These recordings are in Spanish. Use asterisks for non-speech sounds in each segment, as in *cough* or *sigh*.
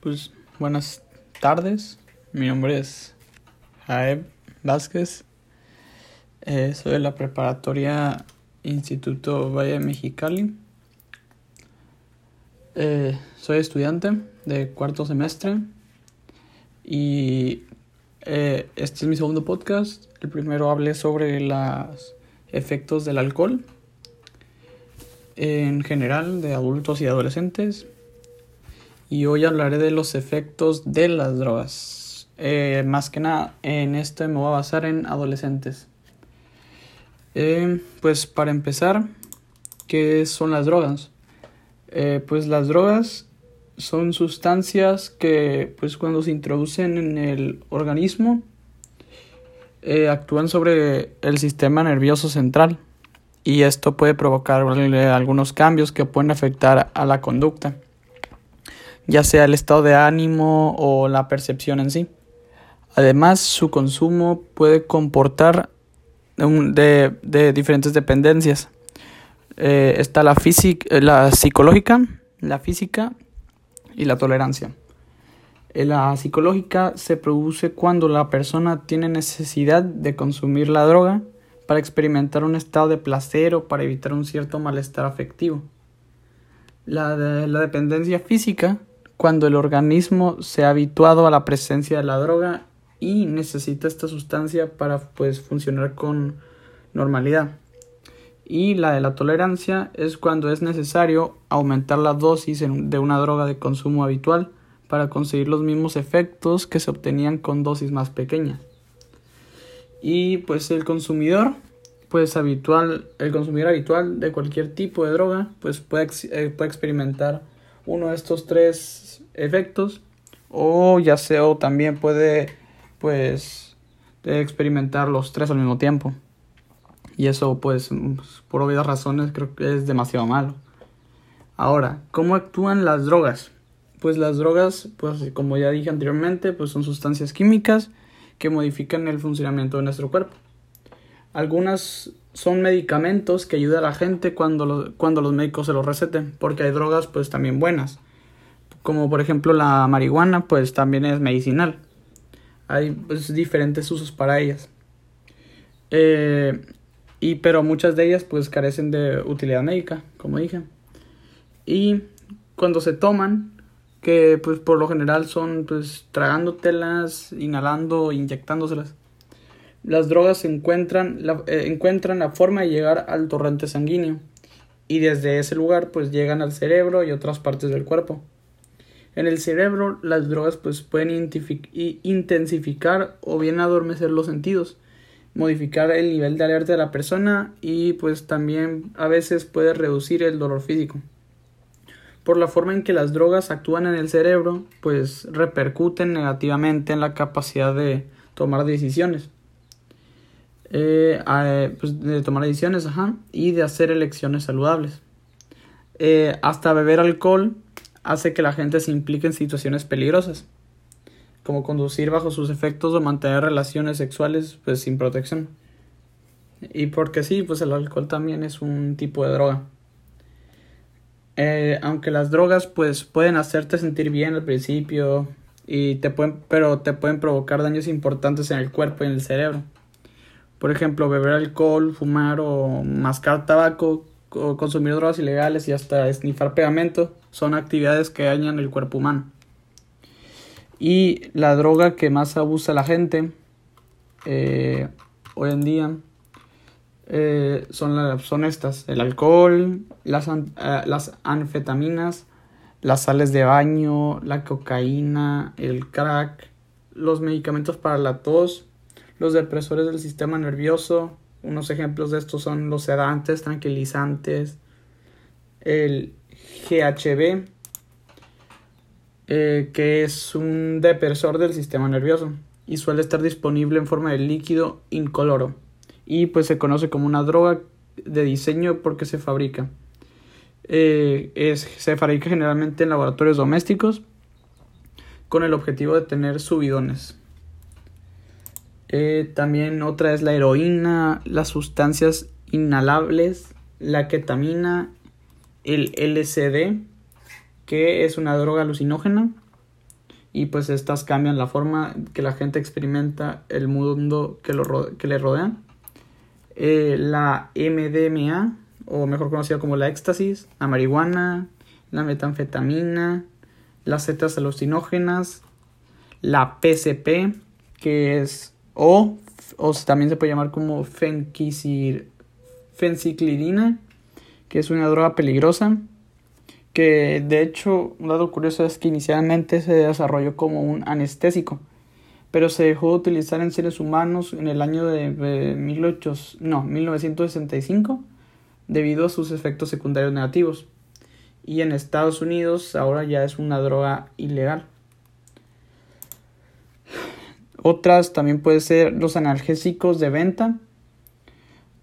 Pues buenas tardes, mi nombre es Jaeb Vázquez, eh, soy de la preparatoria Instituto Valle Mexicali, eh, soy estudiante de cuarto semestre y eh, este es mi segundo podcast, el primero hablé sobre los efectos del alcohol en general de adultos y adolescentes y hoy hablaré de los efectos de las drogas. Eh, más que nada, en esto me voy a basar en adolescentes. Eh, pues para empezar, ¿qué son las drogas? Eh, pues las drogas son sustancias que pues cuando se introducen en el organismo actúan sobre el sistema nervioso central y esto puede provocar algunos cambios que pueden afectar a la conducta ya sea el estado de ánimo o la percepción en sí. Además, su consumo puede comportar de, diferentes dependencias. Eh, está la, eh, la psicológica, la física y la tolerancia. La psicológica se produce cuando la persona tiene necesidad de consumir la droga para experimentar un estado de placer o para evitar un cierto malestar afectivo. La dependencia física cuando el organismo se ha habituado a la presencia de la droga y necesita esta sustancia para pues funcionar con normalidad. Y la de la tolerancia es cuando es necesario aumentar la dosis de una droga de consumo habitual para conseguir los mismos efectos que se obtenían con dosis más pequeñas. Y pues el consumidor pues habitual, el consumidor habitual de cualquier tipo de droga pues puede, eh, puede experimentar uno de estos tres efectos o ya sea o también puede pues experimentar los tres al mismo tiempo. Y eso pues por obvias razones creo que es demasiado malo. Ahora cómo actúan las drogas pues las drogas pues como ya dije anteriormente pues son sustancias químicas que modifican el funcionamiento de nuestro cuerpo. Algunas son medicamentos que ayudan a la gente cuando, cuando los médicos se los receten, porque hay drogas pues también buenas, como por ejemplo la marihuana pues también es medicinal, hay pues, diferentes usos para ellas. Eh, y pero muchas de ellas pues carecen de utilidad médica, como dije. Y cuando se toman, que pues por lo general son pues tragándotelas, inhalando, inyectándoselas las drogas encuentran la, eh, encuentran la forma de llegar al torrente sanguíneo y desde ese lugar pues llegan al cerebro y otras partes del cuerpo. En el cerebro las drogas pues pueden intensificar o bien adormecer los sentidos, modificar el nivel de alerta de la persona y pues también a veces puede reducir el dolor físico. Por la forma en que las drogas actúan en el cerebro pues repercuten negativamente en la capacidad de tomar decisiones eh, pues, de tomar decisiones ajá, y de hacer elecciones saludables. Eh, hasta beber alcohol hace que la gente se implique en situaciones peligrosas, como conducir bajo sus efectos o mantener relaciones sexuales pues, sin protección. Y porque sí, pues el alcohol también es un tipo de droga. Eh, aunque las drogas pues pueden hacerte sentir bien al principio y te pueden pero te pueden provocar daños importantes en el cuerpo y en el cerebro. Por ejemplo, beber alcohol, fumar o mascar tabaco, o consumir drogas ilegales y hasta esnifar pegamento son actividades que dañan el cuerpo humano. Y la droga que más abusa la gente eh, hoy en día eh, son, son estas, el alcohol, las, eh, las anfetaminas, las sales de baño, la cocaína, el crack, los medicamentos para la tos, los depresores del sistema nervioso. Unos ejemplos de estos son los sedantes, tranquilizantes, el GHB, eh, que es un depresor del sistema nervioso y suele estar disponible en forma de líquido incoloro y pues se conoce como una droga de diseño porque se fabrica. Eh, es, se fabrica generalmente en laboratorios domésticos con el objetivo de tener subidones. Eh, también otra es la heroína, las sustancias inhalables, la ketamina, el LSD, que es una droga alucinógena, y pues estas cambian la forma que la gente experimenta el mundo que, lo, que le rodea. Eh, la MDMA, o mejor conocida como la éxtasis, la marihuana, la metanfetamina, las setas alucinógenas, la PCP, que es o, o también se puede llamar como fenciclidina, que es una droga peligrosa, que de hecho un dato curioso es que inicialmente se desarrolló como un anestésico, pero se dejó de utilizar en seres humanos en el año de, no, 1965 debido a sus efectos secundarios negativos. Y en Estados Unidos ahora ya es una droga ilegal. Otras también pueden ser los analgésicos de venta,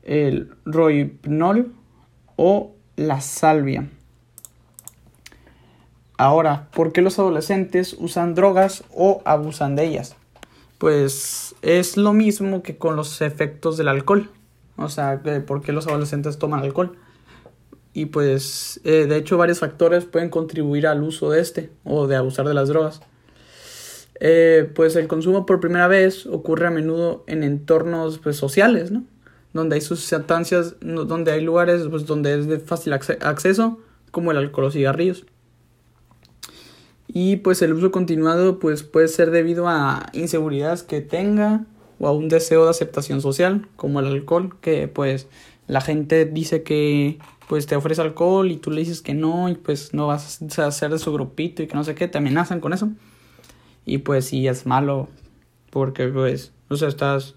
el rohypnol o la salvia. Ahora, ¿por qué los adolescentes usan drogas o abusan de ellas? Pues es lo mismo que con los efectos del alcohol. O sea, ¿por qué los adolescentes toman alcohol? Y pues, eh, de hecho, varios factores pueden contribuir al uso de este o de abusar de las drogas. Eh, pues el consumo por primera vez ocurre a menudo en entornos pues, sociales, ¿no? Donde hay sustancias, donde hay lugares pues, donde es de fácil acceso, como el alcohol o cigarrillos. Y pues el uso continuado pues puede ser debido a inseguridades que tenga o a un deseo de aceptación social como el alcohol que pues la gente dice que pues te ofrece alcohol y tú le dices que no y pues no vas a hacer de su grupito y que no sé qué te amenazan con eso. Y pues sí es malo porque pues o sea estás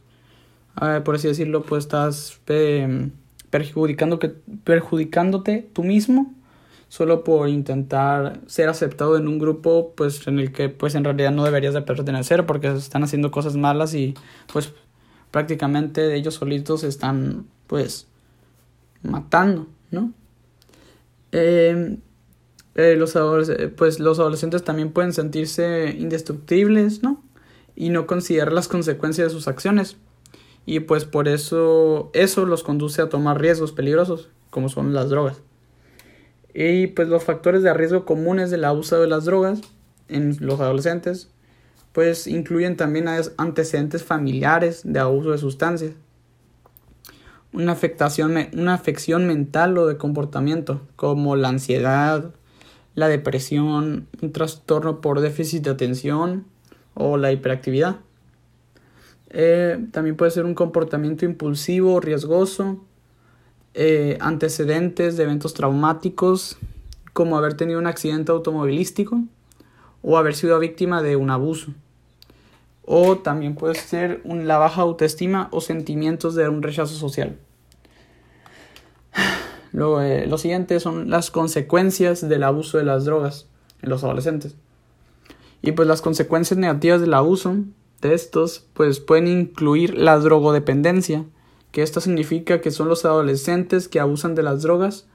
por así decirlo pues estás eh, perjudicando que, perjudicándote tú mismo solo por intentar ser aceptado en un grupo pues en el que pues en realidad no deberías de pertenecer porque están haciendo cosas malas y pues prácticamente ellos solitos están pues matando, ¿no? Em, eh, los pues los adolescentes también pueden sentirse indestructibles, ¿no? Y no considerar las consecuencias de sus acciones. Y pues por eso eso los conduce a tomar riesgos peligrosos, como son las drogas. Y pues los factores de riesgo comunes del abuso de las drogas en los adolescentes, pues incluyen también antecedentes familiares de abuso de sustancias, una afectación, una afección mental o de comportamiento, como la ansiedad, la depresión, un trastorno por déficit de atención o la hiperactividad. Eh, también puede ser un comportamiento impulsivo, riesgoso, eh, antecedentes de eventos traumáticos, como haber tenido un accidente automovilístico o haber sido víctima de un abuso. O también puede ser la baja autoestima o sentimientos de un rechazo social. Eh, lo siguiente son las consecuencias del abuso de las drogas en los adolescentes. Y pues las consecuencias negativas del abuso de estos pues pueden incluir la drogodependencia, que esto significa que son los adolescentes que abusan de las drogas,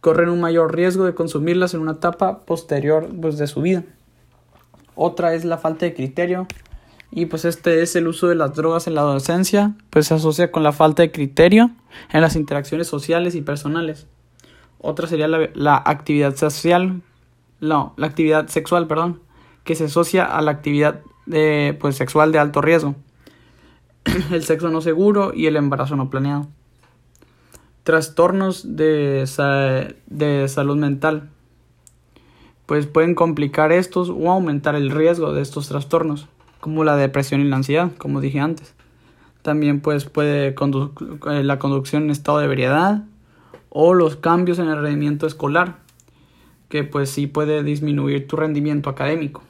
corren un mayor riesgo de consumirlas en una etapa posterior pues, de su vida. Otra es la falta de criterio y pues este es el uso de las drogas en la adolescencia, pues se asocia con la falta de criterio en las interacciones sociales y personales. Otra sería la, actividad social, no, la actividad sexual, perdón, que se asocia a la actividad de, pues, sexual de alto riesgo. *clears throat* el sexo no seguro y el embarazo no planeado. Trastornos de, de salud mental. Pues pueden complicar estos o aumentar el riesgo de estos trastornos, como la depresión y la ansiedad, como dije antes. También pues puede eh, la conducción en estado de ebriedad o los cambios en el rendimiento escolar, que pues sí puede disminuir tu rendimiento académico.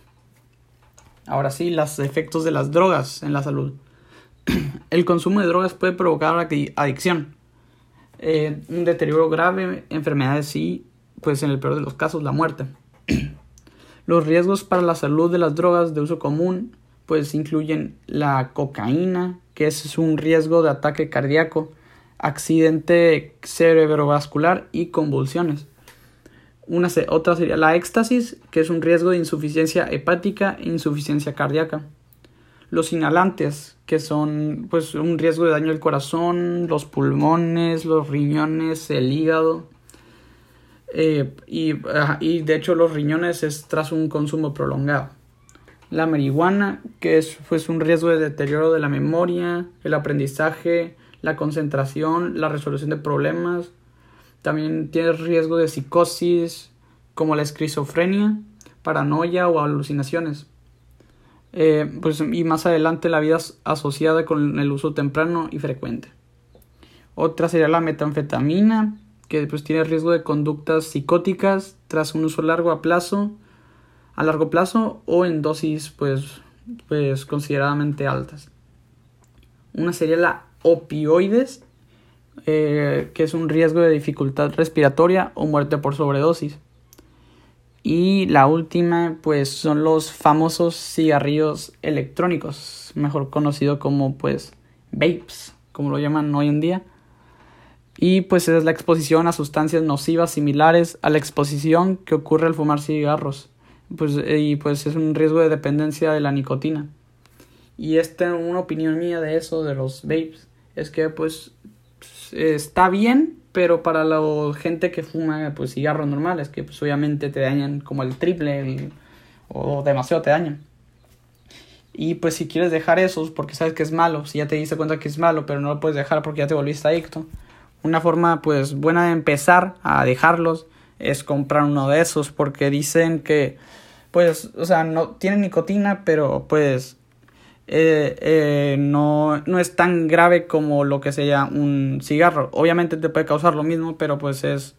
Ahora sí, los efectos de las drogas en la salud *clears throat* el consumo de drogas puede provocar adicción, eh, un deterioro grave, enfermedades y, pues en el peor de los casos, la muerte. *clears throat* Los riesgos para la salud de las drogas de uso común pues incluyen la cocaína, que es un riesgo de ataque cardíaco, accidente cerebrovascular y convulsiones. Una, otra sería la éxtasis, que es un riesgo de insuficiencia hepática e insuficiencia cardíaca. Los inhalantes, que son pues un riesgo de daño al corazón, los pulmones, los riñones, el hígado. Eh, y, y, de hecho los riñones es tras un consumo prolongado. la marihuana, que es pues, un riesgo de deterioro de la memoria, el aprendizaje, la concentración, la resolución de problemas. También tiene riesgo de psicosis, como la esquizofrenia, paranoia o alucinaciones. Eh, pues, y más adelante la vida asociada con el uso temprano y frecuente. Otra sería la metanfetamina, que pues, tiene riesgo de conductas psicóticas tras un uso largo a plazo a largo plazo o en dosis pues, pues consideradamente altas. Una sería la opioides, eh, que es un riesgo de dificultad respiratoria o muerte por sobredosis. Y la última, pues son los famosos cigarrillos electrónicos, mejor conocido como pues vapes, como lo llaman hoy en día. Y pues es la exposición a sustancias nocivas similares a la exposición que ocurre al fumar cigarros pues, eh, y pues es un riesgo de dependencia de la nicotina. Y esta, una opinión mía de eso, de los vapes, es que pues está bien, pero para la gente que fuma pues cigarros normales, que pues obviamente te dañan como el triple o demasiado te dañan. Y pues si quieres dejar esos porque sabes que es malo, si ya te diste cuenta que es malo, pero no lo puedes dejar porque ya te volviste adicto. Una forma pues buena de empezar a dejarlos es comprar uno de esos porque dicen que pues, o sea, no tiene nicotina, pero pues eh, eh, no, no es tan grave como lo que sería un cigarro. Obviamente te puede causar lo mismo, pero pues es,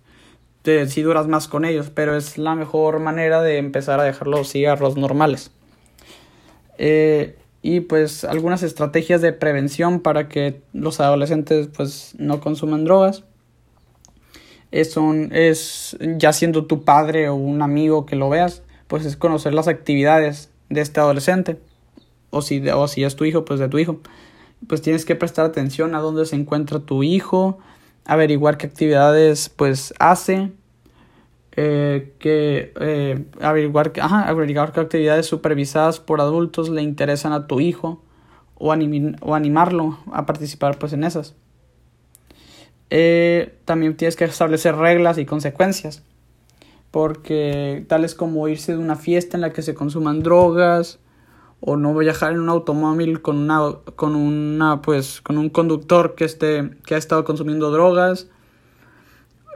si duras más con ellos, pero es la mejor manera de empezar a dejar los cigarros normales. Eh, y pues algunas estrategias de prevención para que los adolescentes pues no consuman drogas. Es, es ya siendo tu padre o un amigo que lo veas, pues es conocer las actividades de este adolescente. O si, o si es tu hijo, pues de tu hijo. Pues tienes que prestar atención a dónde se encuentra tu hijo, averiguar qué actividades pues hace, eh, que eh, averiguar, ajá, averiguar qué actividades supervisadas por adultos le interesan a tu hijo o, o animarlo a participar pues en esas. Eh, también tienes que establecer reglas y consecuencias porque tales como irse de una fiesta en la que se consuman drogas o no viajar en un automóvil con una con una pues con un conductor que esté que ha estado consumiendo drogas.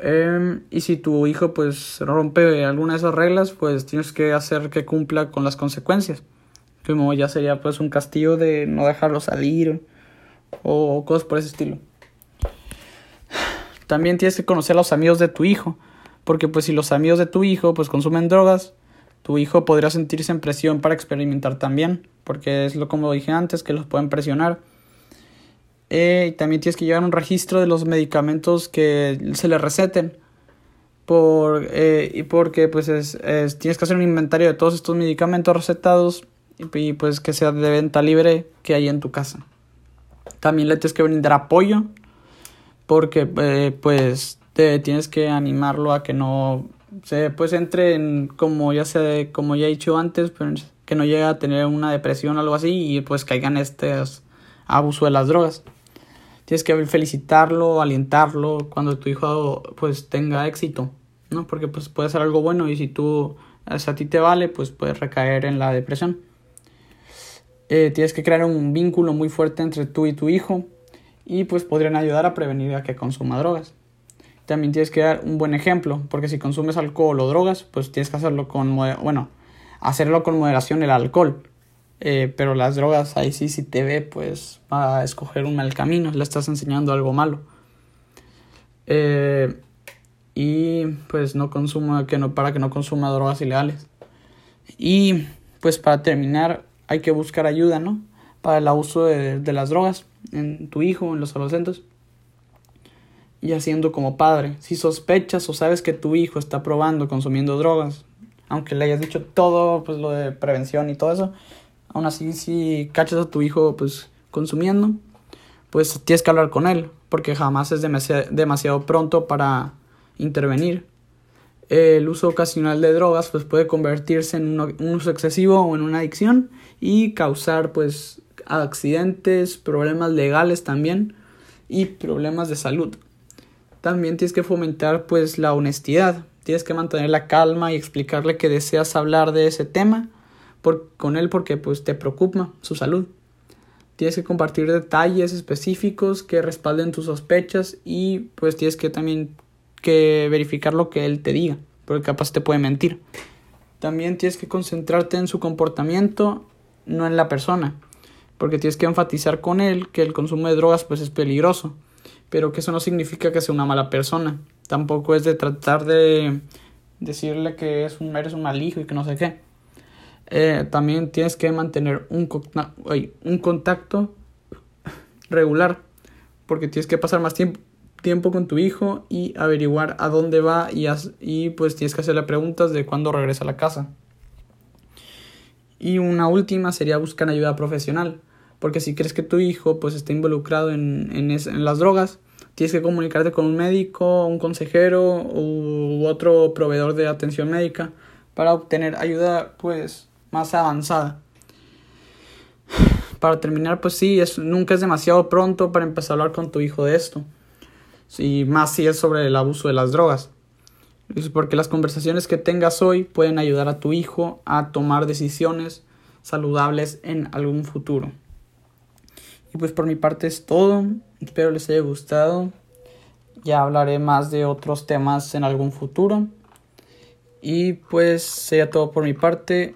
Em, y si tu hijo pues rompe alguna de esas reglas pues tienes que hacer que cumpla con las consecuencias. Como ya sería pues un castigo de no dejarlo salir o cosas por ese estilo. También tienes que conocer a los amigos de tu hijo porque pues si los amigos de tu hijo pues consumen drogas, tu hijo podría sentirse en presión para experimentar también, porque es lo como dije antes, que los pueden presionar. Eh, también tienes que llevar un registro de los medicamentos que se le receten. Por, eh, y porque pues es, tienes que hacer un inventario de todos estos medicamentos recetados y, pues que sea de venta libre que hay en tu casa. También le tienes que brindar apoyo porque eh, pues tienes que animarlo a que no se pues entre en como ya se como ya he dicho antes que no llegue a tener una depresión o algo así y pues caigan este abuso de las drogas. Tienes que felicitarlo alentarlo cuando tu hijo pues tenga éxito no porque pues puede ser algo bueno y si tú a ti te vale pues puedes recaer en la depresión. Eh, tienes que crear un vínculo muy fuerte entre tú y tu hijo y pues podrían ayudar a prevenir a que consuma drogas también tienes que dar un buen ejemplo, porque si consumes alcohol o drogas, pues tienes que hacerlo con, bueno, hacerlo con moderación el alcohol. Eh, pero las drogas, ahí sí, si te ve, pues va a escoger un mal camino, le estás enseñando algo malo. Eh, y pues no consuma, que no, para que no consuma drogas ilegales. Y pues para terminar, hay que buscar ayuda, ¿no? Para el abuso de, de las drogas en tu hijo, en los adolescentes y haciendo como padre. Si sospechas o sabes que tu hijo está probando, consumiendo drogas, aunque le hayas dicho todo, pues lo de prevención y todo eso, aún así si cachas a tu hijo pues consumiendo, pues tienes que hablar con él, porque jamás es demasiado, pronto para intervenir. El uso ocasional de drogas pues puede convertirse en un uso excesivo o en una adicción y causar pues accidentes, problemas legales también y problemas de salud también tienes que fomentar pues la honestidad. Tienes que mantener la calma y explicarle que deseas hablar de ese tema por, con él porque pues te preocupa su salud. Tienes que compartir detalles específicos que respalden tus sospechas y pues tienes que también que verificar lo que él te diga, porque capaz te puede mentir. También tienes que concentrarte en su comportamiento, no en la persona, porque tienes que enfatizar con él que el consumo de drogas pues es peligroso, pero que eso no significa que sea una mala persona. Tampoco es de tratar de decirle que es un, eres un mal hijo y que no sé qué. Eh, también tienes que mantener un, un contacto regular, porque tienes que pasar más tiempo, tiempo con tu hijo y averiguar a dónde va y, y pues tienes que hacerle preguntas de cuándo regresa a la casa. Y una última sería buscar ayuda profesional, porque si crees que tu hijo pues está involucrado en, en, en las drogas, tienes que comunicarte con un médico, un consejero u otro proveedor de atención médica para obtener ayuda pues más avanzada. Para terminar, pues sí, es, nunca es demasiado pronto para empezar a hablar con tu hijo de esto. Y más si es sobre el abuso de las drogas. Porque las conversaciones que tengas hoy pueden ayudar a tu hijo a tomar decisiones saludables en algún futuro. Y pues por mi parte es todo. Espero les haya gustado. Ya hablaré más de otros temas en algún futuro. Y pues sea todo por mi parte.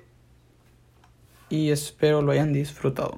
Y espero lo hayan disfrutado.